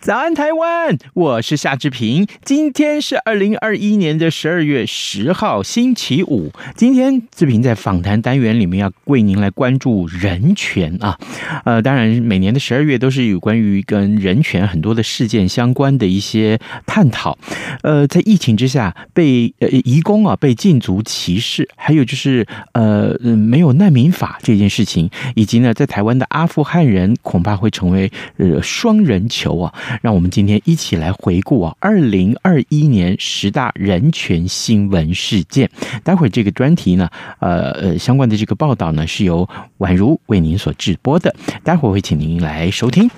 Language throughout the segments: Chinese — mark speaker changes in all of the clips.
Speaker 1: 早安，台湾！我是夏志平。今天是二零二一年的十二月十号，星期五。今天志平在访谈单元里面要为您来关注人权啊。呃，当然每年的十二月都是有关于跟人权很多的事件相关的一些探讨。呃，在疫情之下被呃移工啊被禁足歧视，还有就是呃没有难民法这件事情，以及呢在台湾的阿富汗人恐怕会成为呃双人球啊。让我们今天一起来回顾啊，二零二一年十大人权新闻事件。待会儿这个专题呢，呃呃，相关的这个报道呢，是由宛如为您所直播的。待会儿会请您来收听。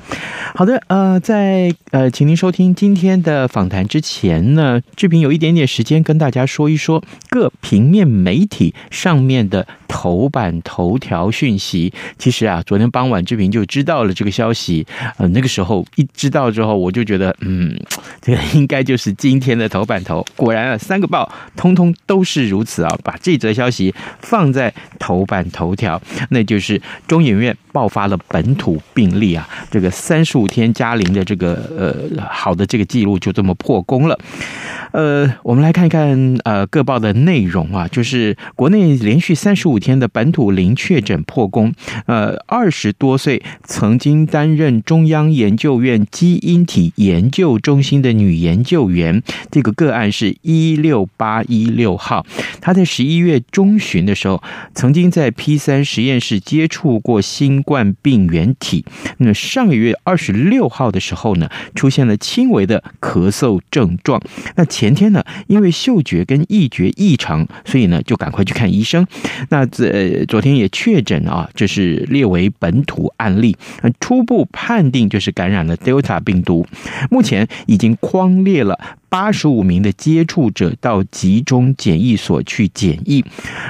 Speaker 1: 好的，呃，在呃，请您收听今天的访谈之前呢，志平有一点点时间跟大家说一说各平面媒体上面的头版头条讯息。其实啊，昨天傍晚志平就知道了这个消息。呃，那个时候一知道之后，我就觉得，嗯，这个应该就是今天的头版头。果然啊，三个报通通都是如此啊，把这则消息放在头版头条，那就是中影院爆发了本土病例啊，这个三十五天加零的这个呃好的这个记录就这么破功了。呃，我们来看一看呃各报的内容啊，就是国内连续三十五天的本土零确诊破功。呃，二十多岁曾经担任中央研究院基因体研究中心的女研究员，这个个案是一六八一六号。她在十一月中旬的时候，曾经在 P 三实验室接触过新冠病原体。那上个月二十六号的时候呢，出现了轻微的咳嗽症状。那前前天呢，因为嗅觉跟味觉异常，所以呢就赶快去看医生。那这昨天也确诊啊，这是列为本土案例。初步判定就是感染了 Delta 病毒。目前已经框列了八十五名的接触者到集中检疫所去检疫。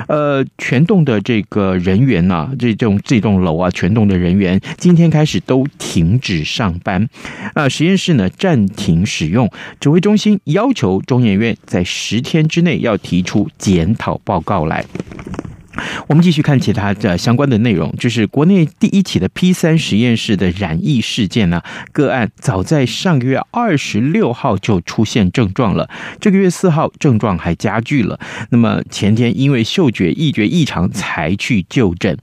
Speaker 1: 呃，全栋的这个人员呐、啊，这栋这栋楼啊，全栋的人员今天开始都停止上班。啊，实验室呢暂停使用。指挥中心要求中研院在十天之内要提出检讨报告来。我们继续看其他的相关的内容，就是国内第一起的 P 三实验室的染疫事件呢，个案早在上个月二十六号就出现症状了，这个月四号症状还加剧了。那么前天因为嗅觉、味觉异常才去就诊。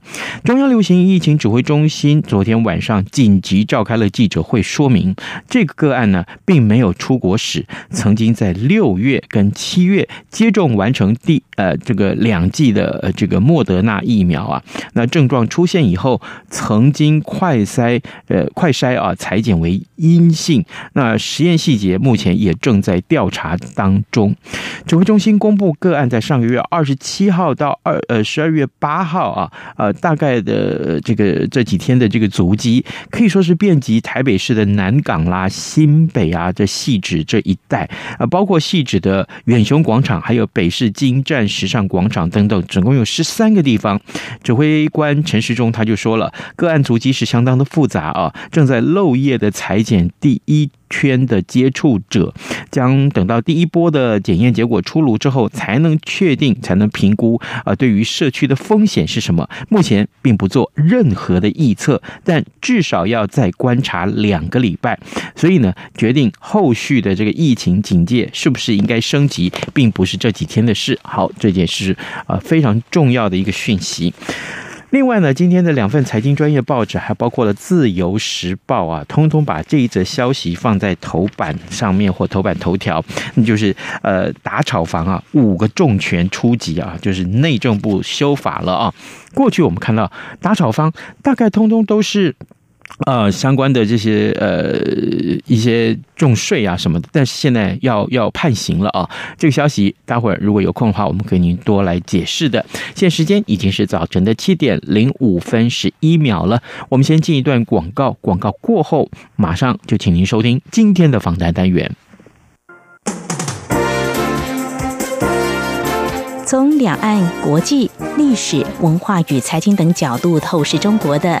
Speaker 1: 中央流行疫情指挥中心昨天晚上紧急召开了记者会，说明这个个案呢并没有出国史，曾经在六月跟七月接种完成第呃这个两剂的呃这个。莫德纳疫苗啊，那症状出现以后，曾经快筛呃快筛啊裁剪为阴性，那实验细节目前也正在调查当中。指挥中心公布个案在上个月二十七号到二呃十二月八号啊，呃大概的这个这几天的这个足迹，可以说是遍及台北市的南港啦、新北啊、这汐止这一带啊，包括汐止的远雄广场，还有北市金站时尚广场等等，总共有十。三个地方，指挥官陈时中他就说了，个案足迹是相当的复杂啊，正在漏夜的裁剪第一圈的接触者，将等到第一波的检验结果出炉之后，才能确定，才能评估啊，对于社区的风险是什么？目前并不做任何的预测，但至少要再观察两个礼拜，所以呢，决定后续的这个疫情警戒是不是应该升级，并不是这几天的事。好，这件事啊非常重。要的一个讯息。另外呢，今天的两份财经专业报纸还包括了《自由时报》啊，通通把这一则消息放在头版上面或头版头条，那就是呃打炒房啊，五个重拳出击啊，就是内政部修法了啊。过去我们看到打炒房大概通通都是。呃，相关的这些呃一些重税啊什么的，但是现在要要判刑了啊！这个消息，待会儿如果有空的话，我们给您多来解释的。现在时间已经是早晨的七点零五分十一秒了，我们先进一段广告，广告过后马上就请您收听今天的访谈单元。
Speaker 2: 从两岸、国际、历史文化与财经等角度透视中国的。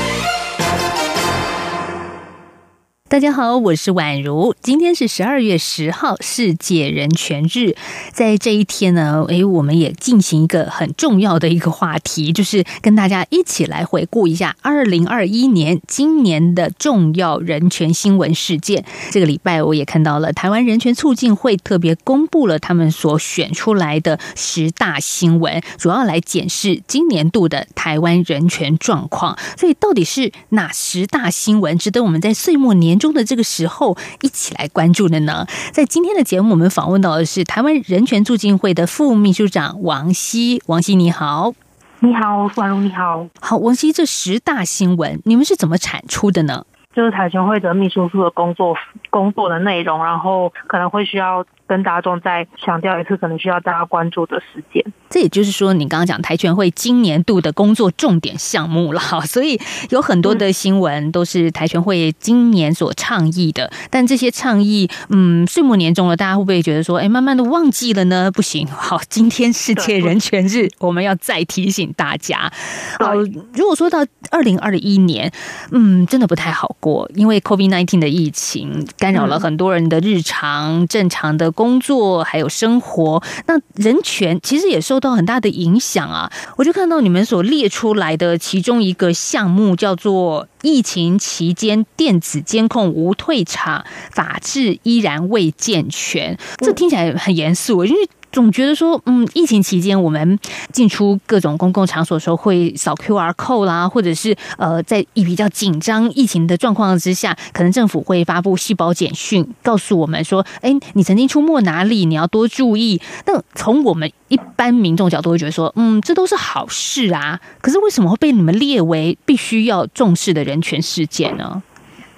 Speaker 3: 大家好，我是宛如。今天是十二月十号，世界人权日。在这一天呢，诶，我们也进行一个很重要的一个话题，就是跟大家一起来回顾一下二零二一年今年的重要人权新闻事件。这个礼拜，我也看到了台湾人权促进会特别公布了他们所选出来的十大新闻，主要来检视今年度的台湾人权状况。所以，到底是哪十大新闻值得我们在岁末年中的这个时候一起来关注的呢？在今天的节目，我们访问到的是台湾人权促进会的副秘书长王希。王希，你好。
Speaker 4: 你好，婉如，你好。
Speaker 3: 好，王希，这十大新闻你们是怎么产出的呢？
Speaker 4: 就是台权会的秘书处的工作工作的内容，然后可能会需要。跟大众再强调一次，可能需要大家关注的时间。
Speaker 3: 这也就是说，你刚刚讲台全会今年度的工作重点项目了，所以有很多的新闻都是台全会今年所倡议的。但这些倡议，嗯，岁末年终了，大家会不会觉得说，哎，慢慢的忘记了呢？不行，好，今天世界人权日，我们要再提醒大家。好，如果说到二零二一年，嗯，真的不太好过，因为 COVID nineteen 的疫情干扰了很多人的日常正常的。工作还有生活，那人权其实也受到很大的影响啊！我就看到你们所列出来的其中一个项目，叫做“疫情期间电子监控无退场，法治依然未健全”。这听起来很严肃，因为。总觉得说，嗯，疫情期间我们进出各种公共场所的时候会扫 QR code 啦，或者是呃，在一比较紧张疫情的状况之下，可能政府会发布细胞简讯，告诉我们说，哎，你曾经出没哪里，你要多注意。那从我们一般民众角度会觉得说，嗯，这都是好事啊。可是为什么会被你们列为必须要重视的人权事件呢？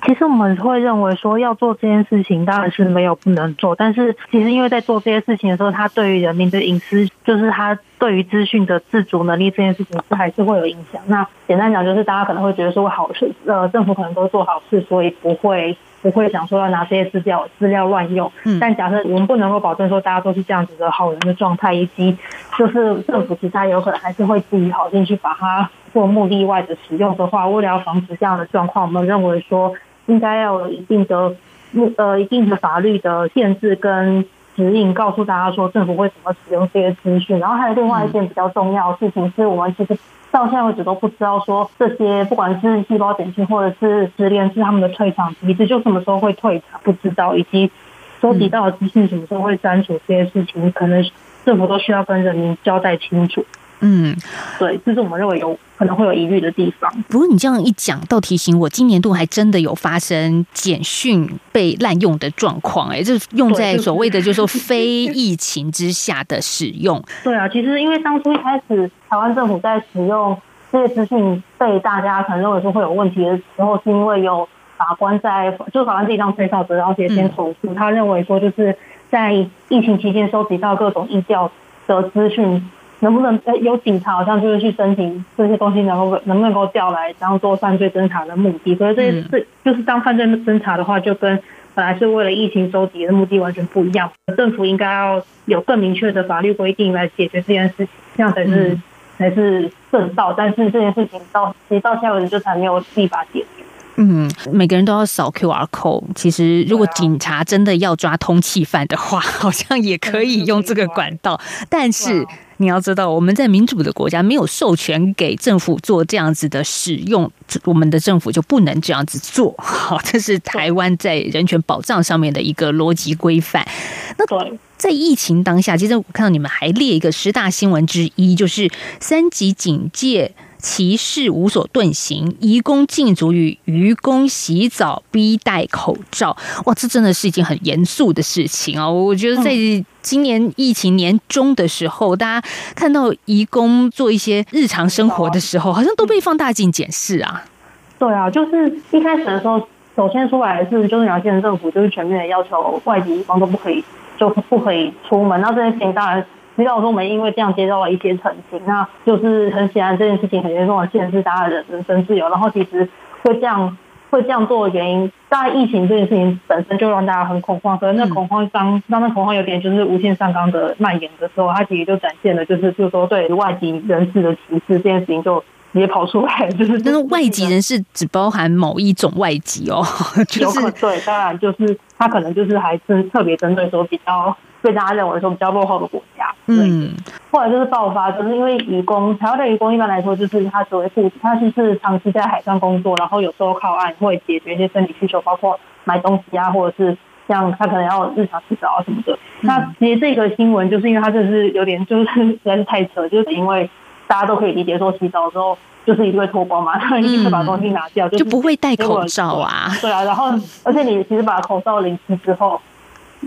Speaker 4: 其实我们会认为说要做这件事情当然是没有不能做，但是其实因为在做这些事情的时候，它对于人民的隐私，就是它对于资讯的自主能力这件事情是还是会有影响。那简单讲就是大家可能会觉得说好事，呃，政府可能都做好事，所以不会不会想说要拿这些资料资料乱用。但假设我们不能够保证说大家都是这样子的好人的状态，以及就是政府其他有可能还是会基于好心去把它做目的外的使用的话，为了要防止这样的状况，我们认为说。应该要有一定的目呃一定的法律的限制跟指引，告诉大家说政府会怎么使用这些资讯。然后还有另外一件比较重要的事情，是我们其实到现在为止都不知道说这些不管是细胞简讯或者是失联是他们的退场机制，就什么时候会退场不知道，以及收集到的资讯什么时候会删除这些事情，可能政府都需要跟人民交代清楚。
Speaker 3: 嗯，
Speaker 4: 对，这是我们认为有。可能会有疑虑的地方。
Speaker 3: 不过你这样一讲，倒提醒我，今年度还真的有发生简讯被滥用的状况，哎，就是用在所谓的就是说非疫情之下的使用。
Speaker 4: 对啊，其实因为当初一开始台湾政府在使用这些资讯，被大家可能认为说会有问题的时候，是因为有法官在，就法官自己当吹哨者，然后直接先投诉，嗯、他认为说就是在疫情期间收集到各种疫调的资讯。能不能有警察好像就是去申请这些东西，能够能不能够调来当做犯罪侦查的目的？所以这些是就是当犯罪侦查的话，就跟本来是为了疫情收集的目的完全不一样。政府应该要有更明确的法律规定来解决这件事情，这样才是才是正道。但是这件事情到其实到现在为止就才没有立法解决。
Speaker 3: 嗯，每个人都要扫 QR code。其实，如果警察真的要抓通缉犯的话，好像也可以用这个管道。但是你要知道，我们在民主的国家没有授权给政府做这样子的使用，我们的政府就不能这样子做。好，这是台湾在人权保障上面的一个逻辑规范。那在疫情当下，其实我看到你们还列一个十大新闻之一，就是三级警戒。歧视无所遁形，移工禁足与愚公洗澡逼戴口罩，哇，这真的是一件很严肃的事情啊！我觉得在今年疫情年中的时候，大家看到移工做一些日常生活的时候，好像都被放大镜检视啊。
Speaker 4: 对啊，就是一开始的时候，首先出来的是就是苗县政府就是全面的要求外籍移工都不可以，就不可以出门。那这些事情当然。知道说我们因为这样接到了一些澄清，那就是很显然这件事情很严重的限制大家的人身自由。然后其实会这样会这样做的原因，大概疫情这件事情本身就让大家很恐慌，可是那恐慌当当那恐慌有点就是无限上纲的蔓延的时候，它其实就展现了就是就是说对外籍人士的歧视这件事情就直接跑出来，就是
Speaker 3: 但是外籍人士只包含某一种外籍哦，就是
Speaker 4: 对，当然就是他可能就是还是特别针对说比较。被大家认为说比较落后的国家，嗯，后来就是爆发，就是因为渔工，台湾的渔工一般来说就是他所谓雇，他就是长期在海上工作，然后有时候靠岸会解决一些生理需求，包括买东西啊，或者是像他可能要日常洗澡啊什么的。嗯、那其实这个新闻就是因为他就是有点就是实在是太扯，就是因为大家都可以理解说洗澡的时候就是一定会脱光嘛，然 后一定会把东西拿掉，
Speaker 3: 就不会戴口罩啊。
Speaker 4: 对啊，然后而且你其实把口罩淋湿之后。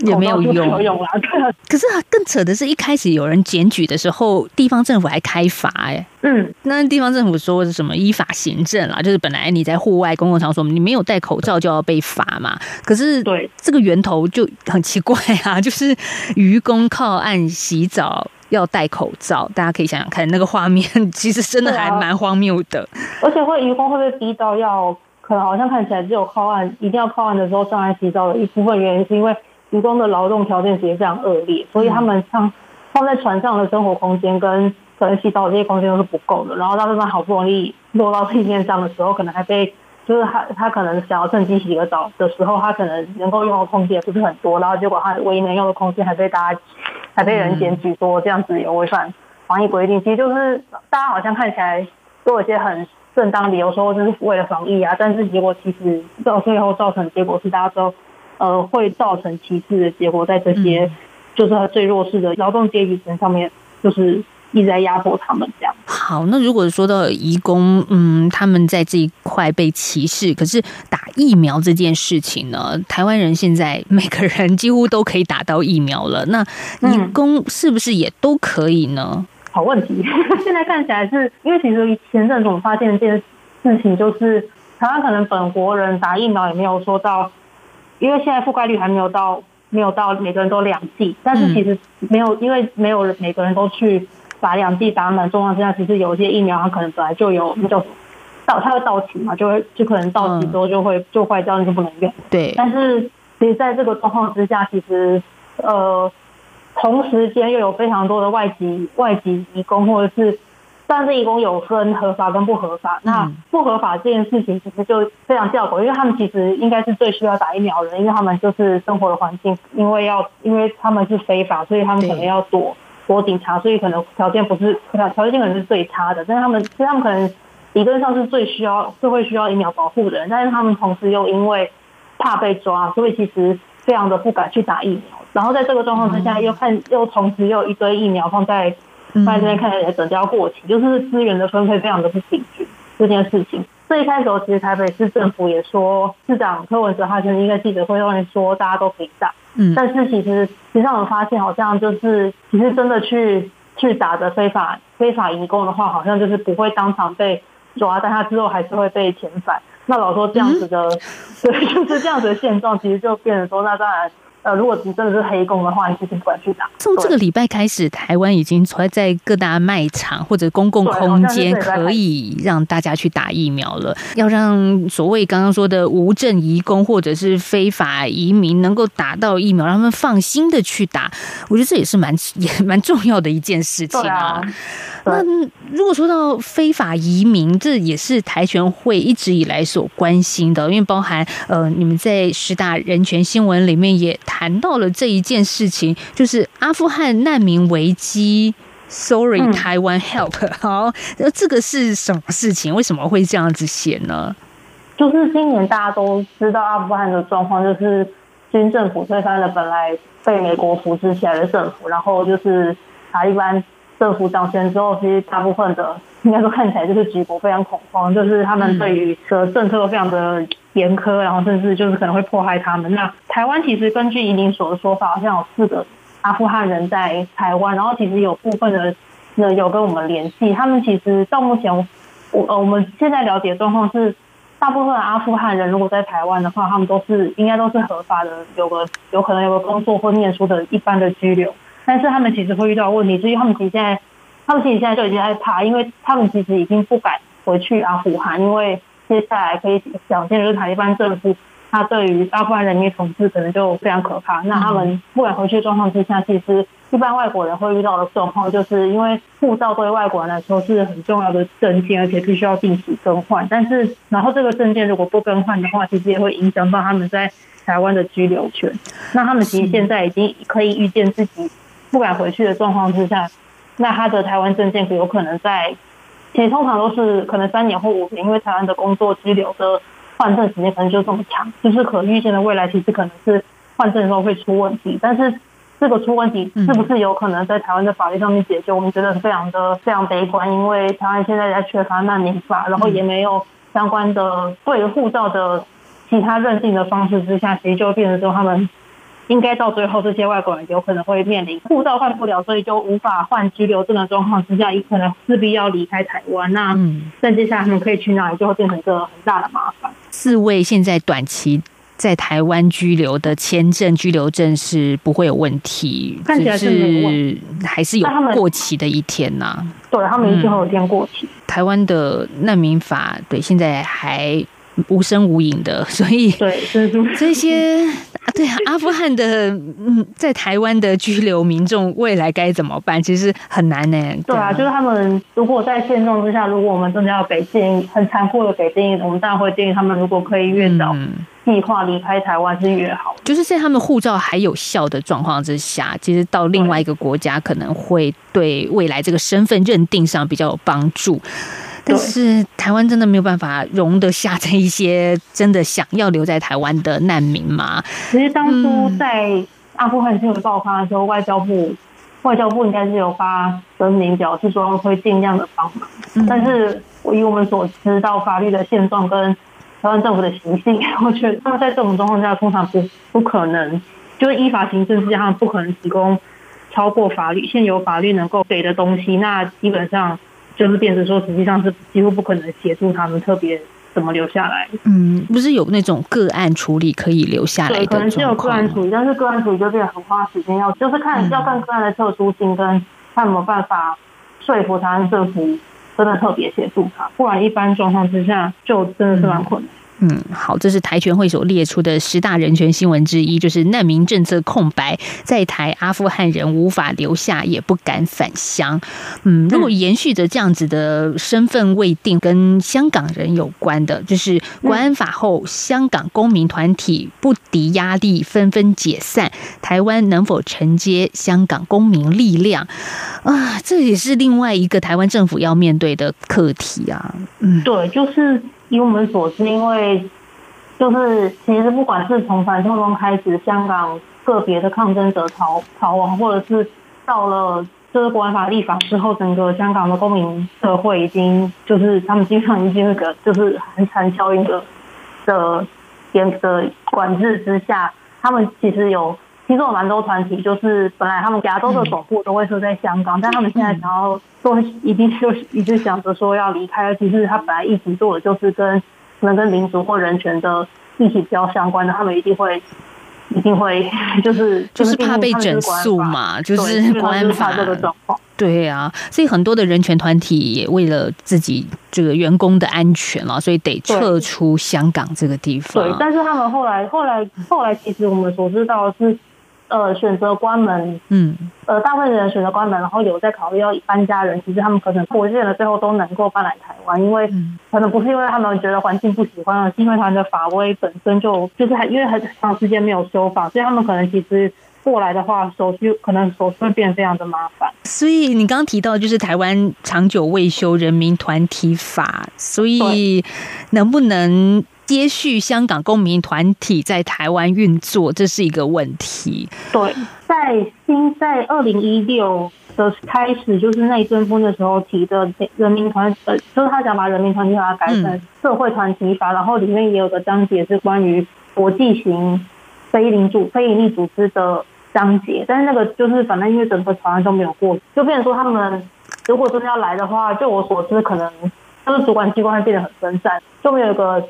Speaker 3: 也没有用，可是更扯的是，一开始有人检举的时候，地方政府还开罚哎。嗯，那地方政府说是什么依法行政啦，就是本来你在户外公共场所，你没有戴口罩就要被罚嘛。可是对这个源头就很奇怪啊，就是愚公靠岸洗澡要戴口罩，大家可以想想看，那个画面其实真的还蛮荒谬的。
Speaker 4: 而且会渔工会被逼到要，可能好像看起来只有靠岸，一定要靠岸的时候上来洗澡的一部分原因是因为。渔工的劳动条件其实非常恶劣，所以他们放放在船上的生活空间跟可能洗澡的这些空间都是不够的。然后到他们好不容易落到地面上的时候，可能还被就是他他可能想要趁机洗个澡的时候，他可能能够用的空间不是很多，然后结果他唯一能用的空间还被大家还被人检举说这样子有违反防疫规定。其实就是大家好像看起来都有一些很正当理由说就是为了防疫啊，但是结果其实到最后造成结果是大家都。呃，会造成歧视的结果，在这些就是最弱势的劳动阶级身上面，就是一直在压迫他们这样。
Speaker 3: 好，那如果说到移工，嗯，他们在这一块被歧视，可是打疫苗这件事情呢，台湾人现在每个人几乎都可以打到疫苗了，那移工是不是也都可以呢？
Speaker 4: 嗯、好问题，现在看起来是因为其实前阵子我们发现一件事情，就是台湾可能本国人打疫苗也没有说到。因为现在覆盖率还没有到，没有到每个人都两剂，但是其实没有，因为没有每个人都去把两剂打满。状况之下，其实有一些疫苗它可能本来就有那种到它会到期嘛，就会就可能到期之后就会就坏掉，那就不能用。
Speaker 3: 对。
Speaker 4: 但是其实在这个状况之下，其实呃，同时间又有非常多的外籍外籍移工或者是。但是移工有分合法跟不合法，那不合法这件事情其实就非常吊诡，因为他们其实应该是最需要打疫苗的人，因为他们就是生活的环境，因为要因为他们是非法，所以他们可能要躲躲警察，所以可能条件不是条条件可能是最差的，但是他们其实他们可能理论上是最需要社会需要疫苗保护的人，但是他们同时又因为怕被抓，所以其实非常的不敢去打疫苗，然后在这个状况之下，又看又同时又一堆疫苗放在。放在这边看起来也整要过期，就是资源的分配非常的不平均这件事情。最一开始，其实台北市政府也说，市长柯文哲他曾经在记者会上面说，大家都可以打。嗯，但是其实其实让我们发现，好像就是其实真的去去打的非法非法移工的话，好像就是不会当场被抓，但他之后还是会被遣返。那老说这样子的，嗯、对，就是这样子的现状，其实就变成说，那当然。呃，如果你真的是黑工的话，你其实不敢去打。
Speaker 3: 从这个礼拜开始，台湾已经存在在各大卖场或者公共空间可以让大家去打疫苗了。要让所谓刚刚说的无证移工或者是非法移民能够打到疫苗，让他们放心的去打，我觉得这也是蛮 也蛮重要的一件事情啊。那如果说到非法移民，这也是台全会一直以来所关心的，因为包含呃，你们在十大人权新闻里面也谈到了这一件事情，就是阿富汗难民危机。Sorry，台湾 Help。好，那这个是什么事情？为什么会这样子写呢？
Speaker 4: 就是今年大家都知道阿富汗的状况，就是军政府推翻了本来被美国扶持起来的政府，然后就是塔利班。政府掌权之后，其实大部分的应该说看起来就是局国非常恐慌，就是他们对于的政策都非常的严苛，然后甚至就是可能会迫害他们。那台湾其实根据移民所的说法，好像有四个阿富汗人在台湾，然后其实有部分的人有跟我们联系。他们其实到目前，我呃我们现在了解的状况是，大部分阿富汗人如果在台湾的话，他们都是应该都是合法的，有个有可能有个工作或念书的一般的居留。但是他们其实会遇到问题，所以他们其实现在，他们其实现在就已经在怕，因为他们其实已经不敢回去阿富汗，因为接下来可以想见，就是塔利班政府他对于阿富汗人民统治可能就非常可怕。那他们不敢回去的状况之下，其实一般外国人会遇到的状况，就是因为护照对外国人来说是很重要的证件，而且必须要定期更换。但是，然后这个证件如果不更换的话，其实也会影响到他们在台湾的居留权。那他们其实现在已经可以预见自己。不敢回去的状况之下，那他的台湾证件有可能在，其实通常都是可能三年或五年，因为台湾的工作居留的换证时间可能就这么长，就是可预见的未来其实可能是换证的时候会出问题，但是这个出问题是不是有可能在台湾的法律上面解决？我们觉得是非常的非常悲观，因为台湾现在在缺乏难民法，然后也没有相关的对护照的其他认定的方式之下，其实就变成说他们。应该到最后，这些外国人有可能会面临护照换不了，所以就无法换居留证的状况之下，也可能势必要离开台湾。那那接下来他们可以去哪里，就会变成一个很大的麻烦。
Speaker 3: 四位现在短期在台湾居留的签证、居留证是不会有问题，
Speaker 4: 看起来是
Speaker 3: 还是有过期的一天呐、啊？
Speaker 4: 对，他们一定会有一天过期。
Speaker 3: 台湾的难民法对现在还无声无影的，所以
Speaker 4: 对
Speaker 3: 这些。对啊，阿富汗的嗯，在台湾的居留民众未来该怎么办？其实很难呢。
Speaker 4: 对啊，就是他们如果在现状之下，如果我们真的要给建议，很残酷的给建议，我们当然会建议他们，如果可以越早计划离开台湾是越好。
Speaker 3: 就是在他们护照还有效的状况之下，其实到另外一个国家可能会对未来这个身份认定上比较有帮助。但是台湾真的没有办法容得下这一些真的想要留在台湾的难民吗？
Speaker 4: 其实当初在阿富汗新闻爆发的时候，外交部外交部应该是有发声明表示说会尽量的帮忙。但是我以我们所知道法律的现状跟台湾政府的习性，我觉得他们在这种状况下通常不不可能，就是依法行政之下，他们不可能提供超过法律现有法律能够给的东西。那基本上。就是变成说，实际上是几乎不可能协助他们特别怎么留下来。
Speaker 3: 嗯，不是有那种个案处理可以留下来的，
Speaker 4: 可能是有个案处理，但是个案处理就变得很花时间，要就是看要看个案的特殊性，跟看有没有办法说服台湾政府真的特别协助他，不然一般状况之下就真的是蛮困难。
Speaker 3: 嗯，嗯好，这是台权会所列出的十大人权新闻之一，就是难民政策空白，在台阿富汗人无法留下，也不敢返乡。嗯，如果延续着这样子的身份未定，跟香港人有关的，就是国安法后，香港公民团体不敌压力，纷纷解散，台湾能否承接香港公民力量啊？这也是另外一个台湾政府要面对的课题啊。嗯，
Speaker 4: 对，就是。以我们所知，因为就是其实不管是从反送中开始，香港个别的抗争者逃逃亡，或者是到了就是国安法立法之后，整个香港的公民社会已经就是他们经常已经那个就是寒蝉效应的的严的管制之下，他们其实有其实有蛮多团体，就是本来他们亚洲的总部都会设在香港，但他们现在想要说一定就是一直想着说要离开，其实他本来一直做的就是跟可能跟民族或人权的议题比较相关的，他们一定会。一定会，就 是
Speaker 3: 就是怕被整肃嘛，就是国安法这个状况。对啊，所以很多的人权团体也为了自己这个员工的安全了，所以得撤出香港这个地方。
Speaker 4: 对，但是他们后来，后来，后来，其实我们所知道的是。呃，选择关门，嗯，呃，大部分人选择关门，然后有在考虑要搬家人，其实他们可能我见了最后都能够搬来台湾，因为可能不是因为他们觉得环境不喜欢，而是因为他们的法规本身就就是还因为很长时间没有修法，所以他们可能其实过来的话，手续可能手续会变得非常的麻烦。
Speaker 3: 所以你刚刚提到就是台湾长久未修人民团体法，所以能不能？接续香港公民团体在台湾运作，这是一个问题。
Speaker 4: 对，在新在二零一六的开始，就是内政风的时候提的人民团，呃，就是他想把人民团体法改成社会团体法，然后里面也有个章节是关于国际型非领主非营利组织的章节，但是那个就是反正因为整个草案都没有过，就变成说他们如果真的要来的话，就我所知，可能他们主管机关会变得很分散，就没有一个。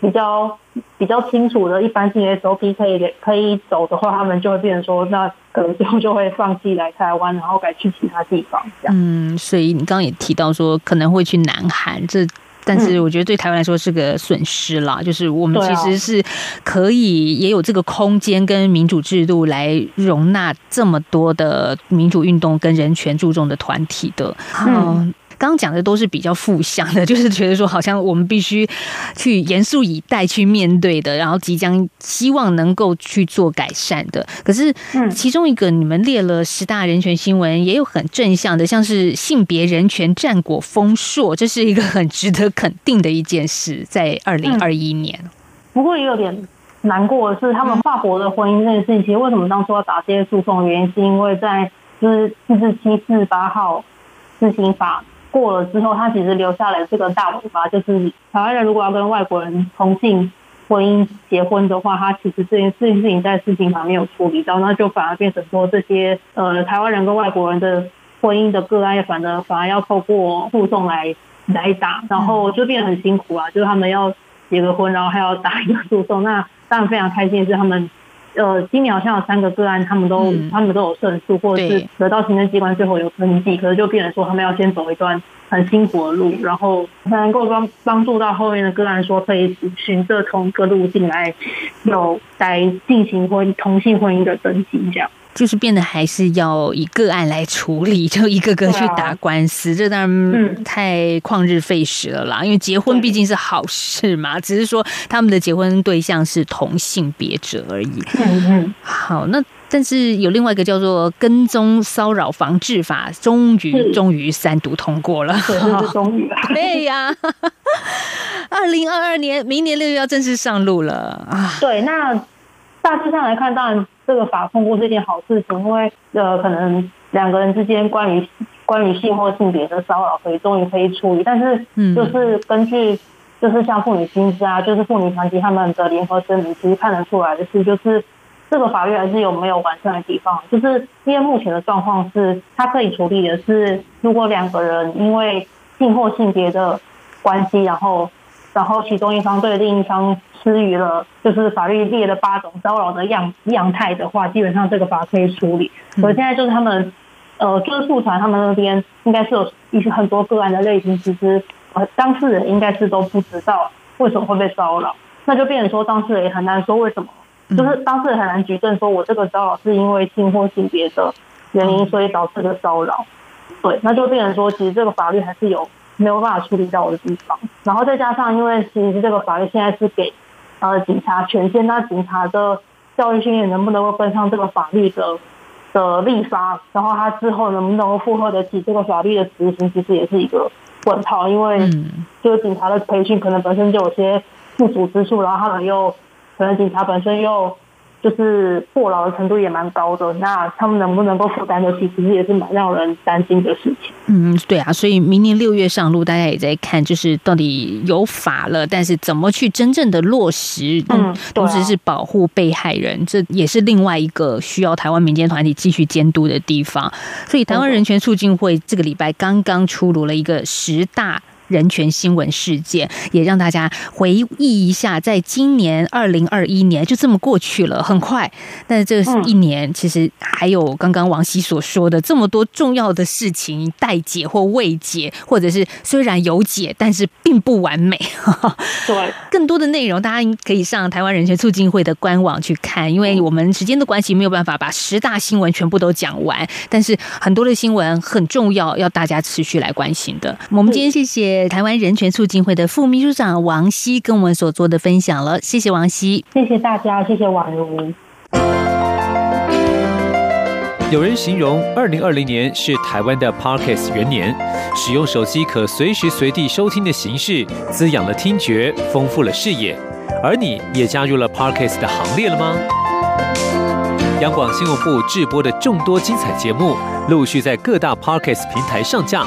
Speaker 4: 比较比较清楚的一般性 SOP 可以可以走的话，他们就会变成说，那可能最后就会放弃来台湾，然后改去其他地方这样。
Speaker 3: 嗯，所以你刚刚也提到说可能会去南韩，这但是我觉得对台湾来说是个损失啦。嗯、就是我们其实是可以也有这个空间跟民主制度来容纳这么多的民主运动跟人权注重的团体的。嗯。嗯刚刚讲的都是比较负向的，就是觉得说好像我们必须去严肃以待去面对的，然后即将希望能够去做改善的。可是，其中一个你们列了十大人权新闻，也有很正向的，像是性别人权战果丰硕，这是一个很值得肯定的一件事。在二零二一年，
Speaker 4: 嗯，不过也有点难过的是，他们跨国的婚姻这件事情，其实为什么当初要打这些诉讼？原因是因为在就是四四七四八号施行法。过了之后，他其实留下来这个大尾巴，就是台湾人如果要跟外国人同性婚姻结婚的话，他其实这件这件事情在事情上没有处理到，那就反而变成说这些呃台湾人跟外国人的婚姻的个案，反而反而要透过诉讼来来打，然后就变得很辛苦啊，就是他们要结个婚，然后还要打一个诉讼。那当然非常开心的是他们。呃，今年好像有三个个案，他们都、嗯、他们都有胜诉，或者是得到行政机关最后有登记，可是就变成说他们要先走一段很辛苦的路，然后才能够帮帮助到后面的个案，说可以循着同一个路径来有来进行婚同性婚姻的登记，这样。
Speaker 3: 就是变得还是要以个案来处理，就一个个去打官司，啊、这当然太旷日费时了啦。因为结婚毕竟是好事嘛，只是说他们的结婚对象是同性别者而已。嗯嗯。好，那但是有另外一个叫做《跟踪骚扰防治法》，终于终于三读通过了。
Speaker 4: 对，终于。
Speaker 3: 对呀。二零二二年，明年六月要正式上路了啊。
Speaker 4: 对，那大致上来看，当然。这个法通过是一件好事情，因为呃，可能两个人之间关于关于性或性别的骚扰可以终于可以处理，但是就是根据就是像妇女薪资啊，就是妇女团体他们的联合声明，其实看得出来的是，就是这个法律还是有没有完善的地方，就是因为目前的状况是，它可以处理的是，如果两个人因为性或性别的关系，然后然后其中一方对另一方。施予了就是法律列的八种骚扰的样样态的话，基本上这个法可以处理。所以现在就是他们，呃，就是诉传他们那边应该是有一些很多个案的类型，其实呃当事人应该是都不知道为什么会被骚扰，那就变成说当事人也很难说为什么，就是当事人很难举证说我这个骚扰是因为性或性别的原因所以导致的骚扰，对，那就变成说其实这个法律还是有没有办法处理到的地方，然后再加上因为其实这个法律现在是给。呃，警察权限，那警察的教育训练能不能够跟上这个法律的的立法？然后他之后能不能够负荷得起这个法律的执行，其实也是一个问号。因为就是警察的培训可能本身就有些不足之处，然后他们又可能警察本身又就是过劳的程度也蛮高的。那他们能不能够负担得起，其实也是蛮让人担心的事情。
Speaker 3: 嗯，对啊，所以明年六月上路，大家也在看，就是到底有法了，但是怎么去真正的落实？嗯，同时是保护被害人，这也是另外一个需要台湾民间团体继续监督的地方。所以，台湾人权促进会这个礼拜刚刚出炉了一个十大。人权新闻事件，也让大家回忆一下，在今年二零二一年就这么过去了，很快。但是这是一年，其实还有刚刚王希所说的这么多重要的事情待解或未解，或者是虽然有解，但是并不完美。
Speaker 4: 对，
Speaker 3: 更多的内容大家可以上台湾人权促进会的官网去看，因为我们时间的关系没有办法把十大新闻全部都讲完，但是很多的新闻很重要，要大家持续来关心的。我们今天谢谢。台湾人权促进会的副秘书长王希跟我们所做的分享了，谢谢王希，
Speaker 4: 谢谢大家，谢谢婉如。
Speaker 5: 有人形容二零二零年是台湾的 Podcast 元年，使用手机可随时随地收听的形式，滋养了听觉，丰富了视野。而你也加入了 Podcast 的行列了吗？央广新闻部制播的众多精彩节目，陆续在各大 Podcast 平台上架。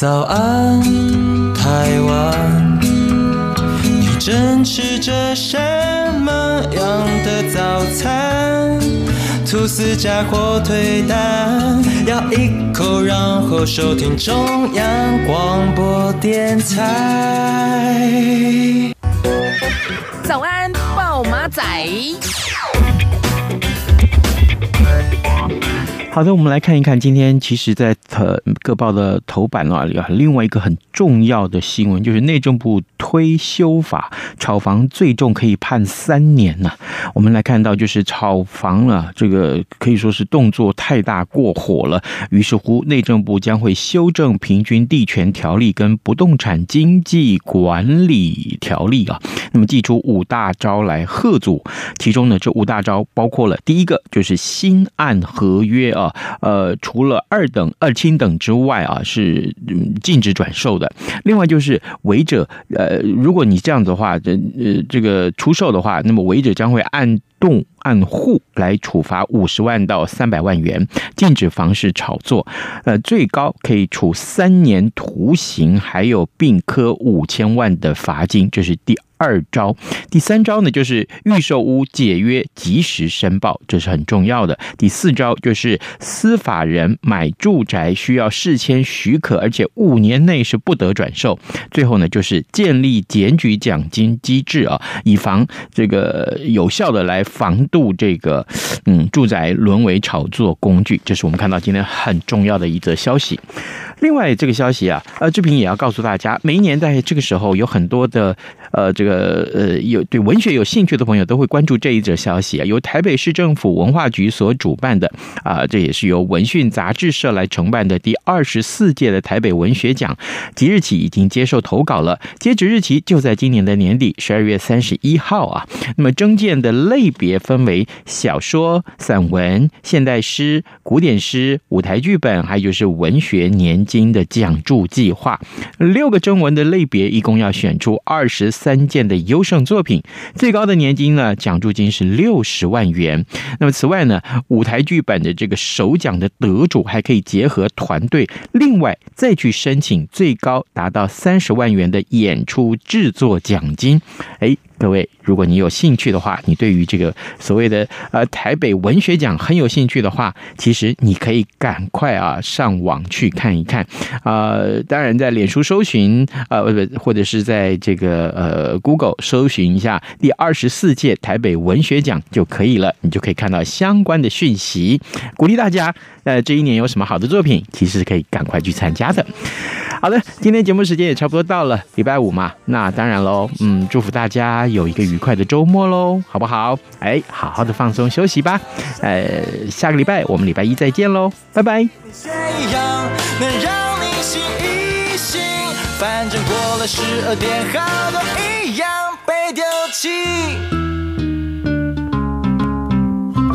Speaker 6: 早安，台湾，你正吃着什么样的早餐？吐司加火腿蛋，咬一口，然后收听中央广播电台。
Speaker 7: 早安，报马仔。
Speaker 1: 好的，我们来看一看今天，其实，在呃各报的头版啊，另外一个很重要的新闻，就是内政部推修法，炒房最重可以判三年呐。我们来看到，就是炒房啊，这个可以说是动作太大过火了。于是乎，内政部将会修正平均地权条例跟不动产经纪管理条例啊。那么，祭出五大招来吓阻，其中呢，这五大招包括了第一个就是新案合约啊，呃，除了二等、二等之外啊，是禁止转售的。另外就是违者，呃，如果你这样子的话，这呃这个出售的话，那么违者将会按动按户来处罚五十万到三百万元，禁止房市炒作，呃，最高可以处三年徒刑，还有并科五千万的罚金，这是第二招。第三招呢，就是预售屋解约及时申报，这是很重要的。第四招就是司法人买住宅需要事先许可，而且五年内是不得转售。最后呢，就是建立检举奖金机制啊，以防这个有效的来。防度这个，嗯，住宅沦为炒作工具，这是我们看到今天很重要的一则消息。另外，这个消息啊，呃，志平也要告诉大家，每一年在这个时候，有很多的呃，这个呃，有对文学有兴趣的朋友都会关注这一则消息啊。由台北市政府文化局所主办的啊，这也是由文讯杂志社来承办的第二十四届的台北文学奖，即日起已经接受投稿了，截止日期就在今年的年底十二月三十一号啊。那么征件的类别分为小说、散文、现代诗、古典诗、舞台剧本，还有就是文学年金的奖助计划，六个征文的类别，一共要选出二十三件的优胜作品，最高的年金呢，奖助金是六十万元。那么此外呢，舞台剧本的这个首奖的得主还可以结合团队，另外再去申请最高达到三十万元的演出制作奖金。哎。各位，如果你有兴趣的话，你对于这个所谓的呃台北文学奖很有兴趣的话，其实你可以赶快啊上网去看一看、呃。当然，在脸书搜寻呃不或者是在这个呃 Google 搜寻一下第二十四届台北文学奖就可以了，你就可以看到相关的讯息。鼓励大家，呃，这一年有什么好的作品，其实可以赶快去参加的。好的，今天节目时间也差不多到了，礼拜五嘛，那当然喽，嗯，祝福大家有一个愉快的周末喽，好不好？哎，好好的放松休息吧，呃，下个礼拜我们礼拜一再见喽，拜拜。反正过了十二点，好多一样被丢弃。